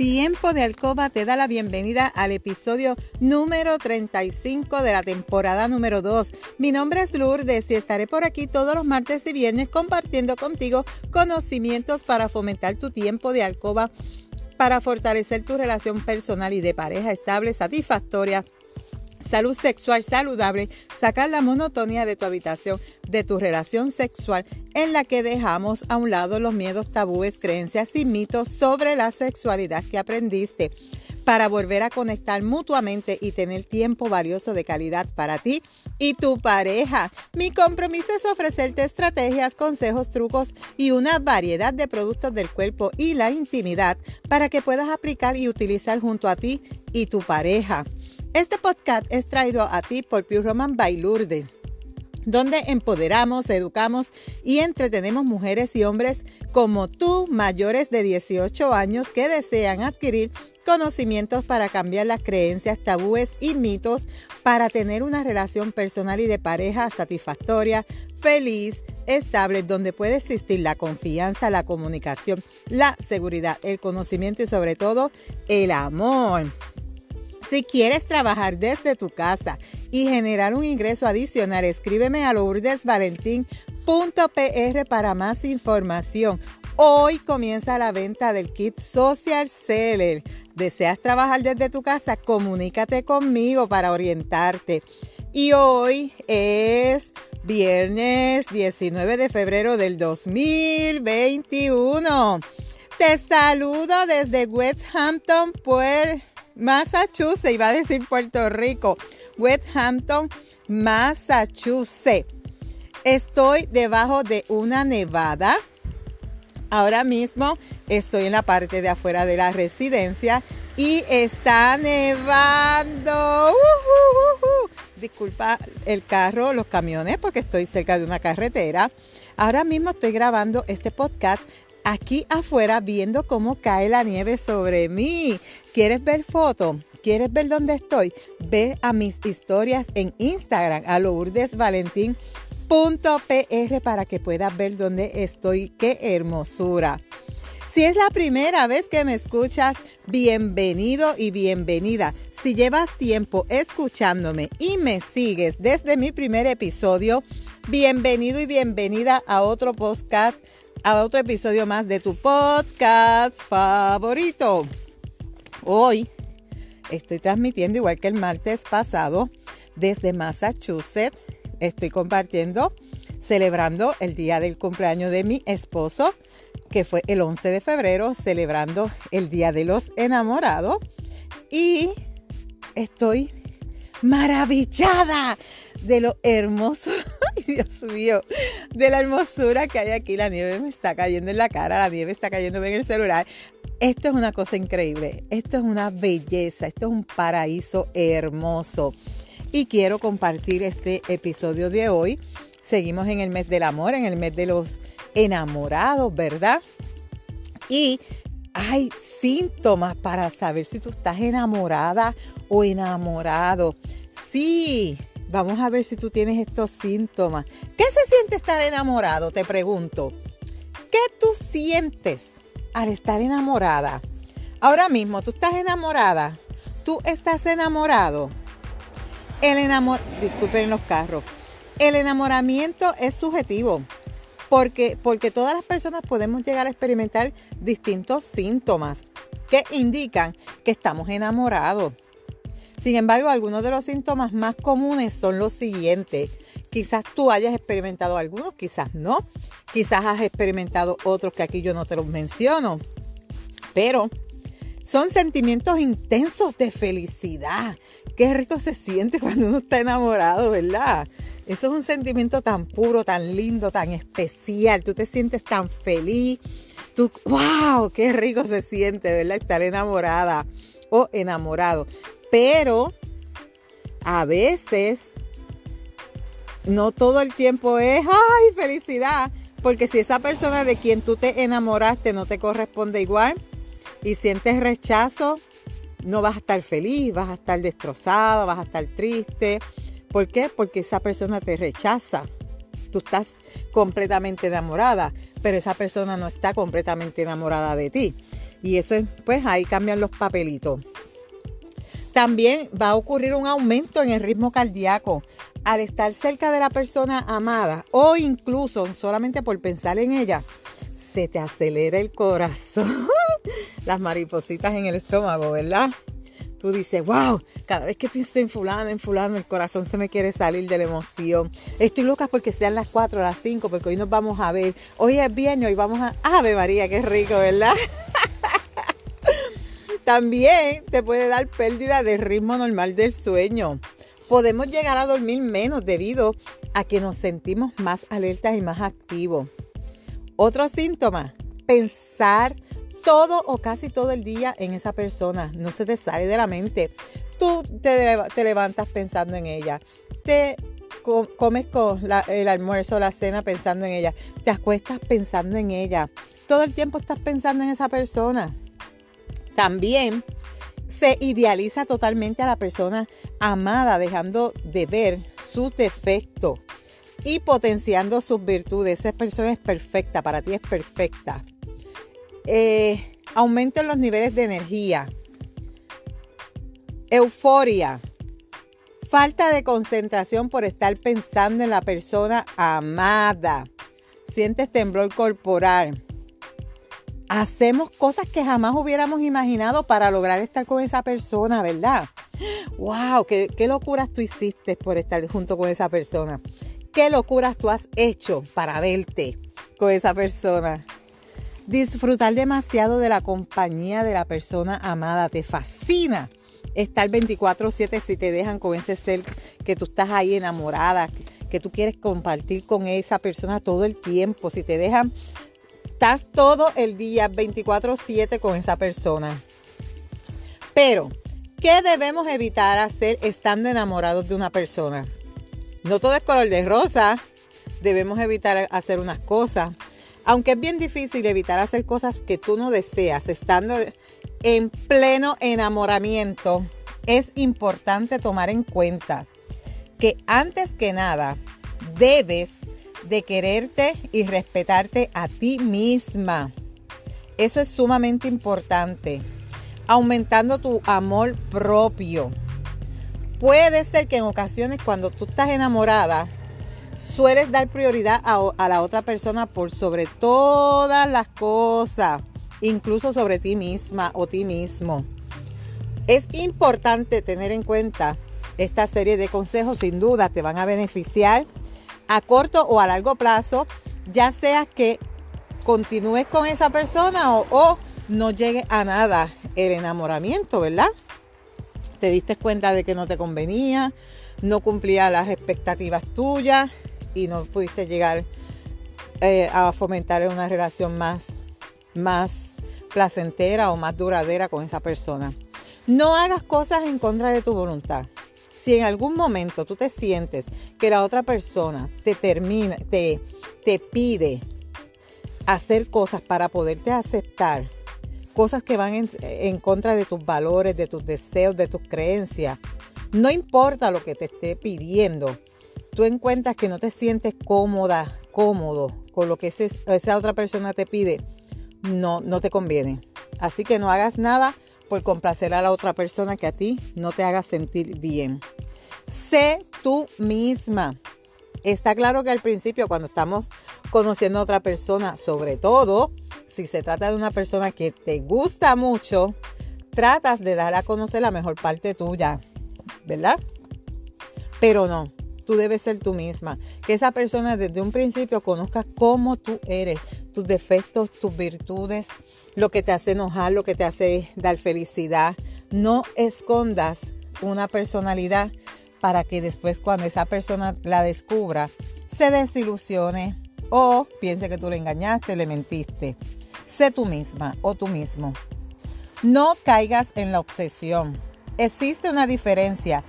Tiempo de Alcoba te da la bienvenida al episodio número 35 de la temporada número 2. Mi nombre es Lourdes y estaré por aquí todos los martes y viernes compartiendo contigo conocimientos para fomentar tu tiempo de alcoba, para fortalecer tu relación personal y de pareja estable, satisfactoria salud sexual saludable, sacar la monotonía de tu habitación, de tu relación sexual, en la que dejamos a un lado los miedos, tabúes, creencias y mitos sobre la sexualidad que aprendiste para volver a conectar mutuamente y tener tiempo valioso de calidad para ti y tu pareja. Mi compromiso es ofrecerte estrategias, consejos, trucos y una variedad de productos del cuerpo y la intimidad para que puedas aplicar y utilizar junto a ti y tu pareja. Este podcast es traído a ti por Pure Roman by donde empoderamos, educamos y entretenemos mujeres y hombres como tú, mayores de 18 años, que desean adquirir conocimientos para cambiar las creencias, tabúes y mitos para tener una relación personal y de pareja satisfactoria, feliz, estable, donde puede existir la confianza, la comunicación, la seguridad, el conocimiento y sobre todo el amor. Si quieres trabajar desde tu casa y generar un ingreso adicional, escríbeme a lourdesvalentín.pr para más información. Hoy comienza la venta del kit Social Seller. ¿Deseas trabajar desde tu casa? Comunícate conmigo para orientarte. Y hoy es viernes 19 de febrero del 2021. Te saludo desde West Hampton, Puerto Massachusetts, iba a decir Puerto Rico, West Hampton, Massachusetts. Estoy debajo de una nevada. Ahora mismo estoy en la parte de afuera de la residencia y está nevando. Disculpa el carro, los camiones, porque estoy cerca de una carretera. Ahora mismo estoy grabando este podcast aquí afuera viendo cómo cae la nieve sobre mí. ¿Quieres ver fotos? ¿Quieres ver dónde estoy? Ve a mis historias en Instagram, a lourdesvalentín.pr para que puedas ver dónde estoy. ¡Qué hermosura! Si es la primera vez que me escuchas, bienvenido y bienvenida. Si llevas tiempo escuchándome y me sigues desde mi primer episodio, bienvenido y bienvenida a otro podcast a otro episodio más de tu podcast favorito. Hoy estoy transmitiendo igual que el martes pasado desde Massachusetts. Estoy compartiendo, celebrando el día del cumpleaños de mi esposo, que fue el 11 de febrero, celebrando el Día de los Enamorados. Y estoy maravillada de lo hermoso Dios mío, de la hermosura que hay aquí. La nieve me está cayendo en la cara, la nieve está cayendo en el celular. Esto es una cosa increíble, esto es una belleza, esto es un paraíso hermoso. Y quiero compartir este episodio de hoy. Seguimos en el mes del amor, en el mes de los enamorados, ¿verdad? Y hay síntomas para saber si tú estás enamorada o enamorado. Sí, Vamos a ver si tú tienes estos síntomas. ¿Qué se siente estar enamorado? Te pregunto. ¿Qué tú sientes al estar enamorada? Ahora mismo, tú estás enamorada. Tú estás enamorado. El enamor... Disculpen los carros. El enamoramiento es subjetivo. Porque, porque todas las personas podemos llegar a experimentar distintos síntomas que indican que estamos enamorados. Sin embargo, algunos de los síntomas más comunes son los siguientes. Quizás tú hayas experimentado algunos, quizás no. Quizás has experimentado otros que aquí yo no te los menciono. Pero son sentimientos intensos de felicidad. Qué rico se siente cuando uno está enamorado, ¿verdad? Eso es un sentimiento tan puro, tan lindo, tan especial. Tú te sientes tan feliz. Tú, wow, qué rico se siente, ¿verdad? Estar enamorada o enamorado. Pero a veces no todo el tiempo es, ay, felicidad. Porque si esa persona de quien tú te enamoraste no te corresponde igual y sientes rechazo, no vas a estar feliz, vas a estar destrozada, vas a estar triste. ¿Por qué? Porque esa persona te rechaza. Tú estás completamente enamorada, pero esa persona no está completamente enamorada de ti. Y eso es, pues ahí cambian los papelitos. También va a ocurrir un aumento en el ritmo cardíaco al estar cerca de la persona amada o incluso solamente por pensar en ella, se te acelera el corazón, las maripositas en el estómago, ¿verdad? Tú dices, wow, cada vez que pienso en fulano, en fulano, el corazón se me quiere salir de la emoción. Estoy loca porque sean las 4 o las 5, porque hoy nos vamos a ver. Hoy es viernes, hoy vamos a... Ave María, qué rico, ¿verdad? También te puede dar pérdida de ritmo normal del sueño. Podemos llegar a dormir menos debido a que nos sentimos más alertas y más activos. Otro síntoma, pensar todo o casi todo el día en esa persona. No se te sale de la mente. Tú te, levantas pensando en ella. Te comes con el almuerzo la cena pensando en ella. Te acuestas pensando en ella. Todo el tiempo estás pensando en esa persona. También se idealiza totalmente a la persona amada, dejando de ver sus defectos y potenciando sus virtudes. Esa persona es perfecta, para ti es perfecta. Eh, aumento en los niveles de energía, euforia, falta de concentración por estar pensando en la persona amada, sientes temblor corporal. Hacemos cosas que jamás hubiéramos imaginado para lograr estar con esa persona, ¿verdad? ¡Wow! ¿Qué, locuras tú hiciste por estar junto con esa persona? ¿Qué locuras tú has hecho para verte con esa persona? Disfrutar demasiado de la compañía de la persona amada. Te fascina estar 24/7 si te dejan con ese ser que tú estás ahí enamorada, que tú quieres compartir con esa persona todo el tiempo. Si te dejan, estás todo el día 24/7 con esa persona. Pero, ¿qué debemos evitar hacer estando enamorados de una persona? No todo es color de rosa. Debemos evitar hacer unas cosas aunque es bien difícil evitar hacer cosas que tú no deseas estando en pleno enamoramiento, es importante tomar en cuenta que antes que nada debes de quererte y respetarte a ti misma. Eso es sumamente importante. Aumentando tu amor propio. Puede ser que en ocasiones cuando tú estás enamorada, sueles dar prioridad a, la otra persona por sobre todas las cosas, incluso sobre ti misma o ti mismo. Es importante tener en cuenta esta serie de consejos, sin duda te van a beneficiar a corto o a largo plazo, ya sea que continúes con esa persona o, no llegue a nada el enamoramiento, ¿verdad? Te diste cuenta de que no te convenía, no cumplía las expectativas tuyas, y no pudiste llegar eh, a fomentar una relación más, más placentera o más duradera con esa persona. No hagas cosas en contra de tu voluntad. Si en algún momento tú te sientes que la otra persona te termina, te, te pide hacer cosas para poderte aceptar, cosas que van en, en, contra de tus valores, de tus deseos, de tus creencias, no importa lo que te esté pidiendo, tú encuentras que no te sientes cómoda, cómodo con lo que esa otra persona te pide, no, no te conviene. Así que no hagas nada por complacer a la otra persona que a ti no te haga sentir bien. Sé tú misma. Está claro que al principio cuando estamos conociendo a otra persona, sobre todo si se trata de una persona que te gusta mucho, tratas de dar a conocer la mejor parte tuya, ¿verdad? Pero no, tú debes ser tú misma. Que esa persona desde un principio conozca cómo tú eres, tus defectos, tus virtudes, lo que te hace enojar, lo que te hace dar felicidad. No escondas una personalidad para que después cuando esa persona la descubra, se desilusione o piense que tú le engañaste, le mentiste. Sé tú misma o tú mismo. No caigas en la obsesión. Existe una diferencia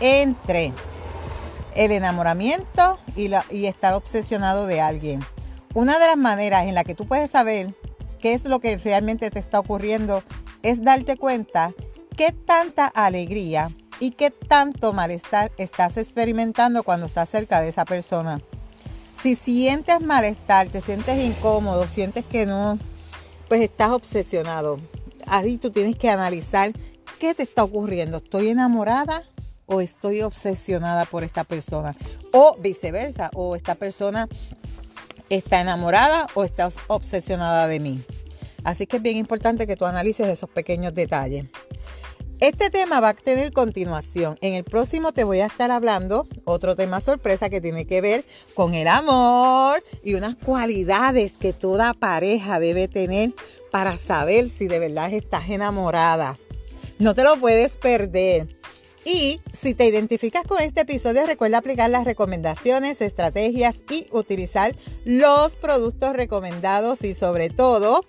entre el enamoramiento y, la, y estar obsesionado de alguien. Una de las maneras en la que tú puedes saber qué es lo que realmente te está ocurriendo es darte cuenta qué tanta alegría y qué tanto malestar estás experimentando cuando estás cerca de esa persona. Si sientes malestar, te sientes incómodo, sientes que no, pues estás obsesionado. Ahí tú tienes que analizar qué te está ocurriendo. ¿Estoy enamorada o estoy obsesionada por esta persona? O viceversa, o esta persona está enamorada o está obsesionada de mí. Así que es bien importante que tú analices esos pequeños detalles. Este tema va a tener continuación. En el próximo te voy a estar hablando otro tema sorpresa que tiene que ver con el amor y unas cualidades que toda pareja debe tener para saber si de verdad estás enamorada. No te lo puedes perder. Y si te identificas con este episodio, recuerda aplicar las recomendaciones, estrategias y utilizar los productos recomendados y sobre todo,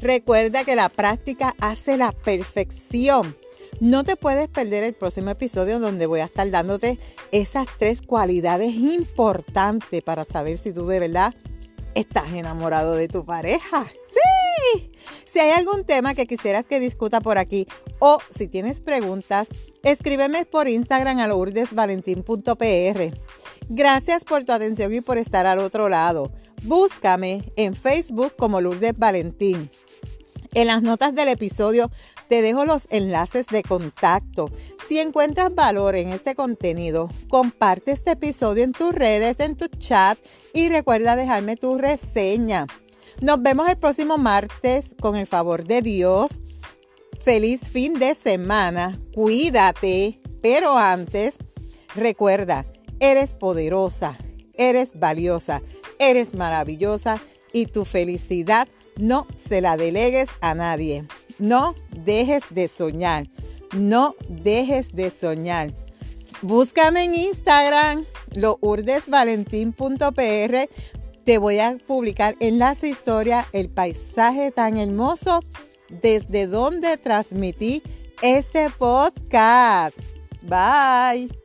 recuerda que la práctica hace la perfección. No te puedes perder el próximo episodio donde voy a estar dándote esas tres cualidades importantes para saber si tú de verdad estás enamorado de tu pareja. Sí. Si hay algún tema que quisieras que discuta por aquí o si tienes preguntas, escríbeme por Instagram a lourdesvalentín.pr. Gracias por tu atención y por estar al otro lado. Búscame en Facebook como Lourdes Valentín. En las notas del episodio te dejo los enlaces de contacto. Si encuentras valor en este contenido, comparte este episodio en tus redes, en tu chat y recuerda dejarme tu reseña. Nos vemos el próximo martes con el favor de Dios. Feliz fin de semana. Cuídate. Pero antes, recuerda, eres poderosa, eres valiosa, eres maravillosa y tu felicidad no se la delegues a nadie. No dejes de soñar. No dejes de soñar. Búscame en Instagram, lourdesvalentín.pr. Te voy a publicar en las historias el paisaje tan hermoso desde donde transmití este podcast. Bye.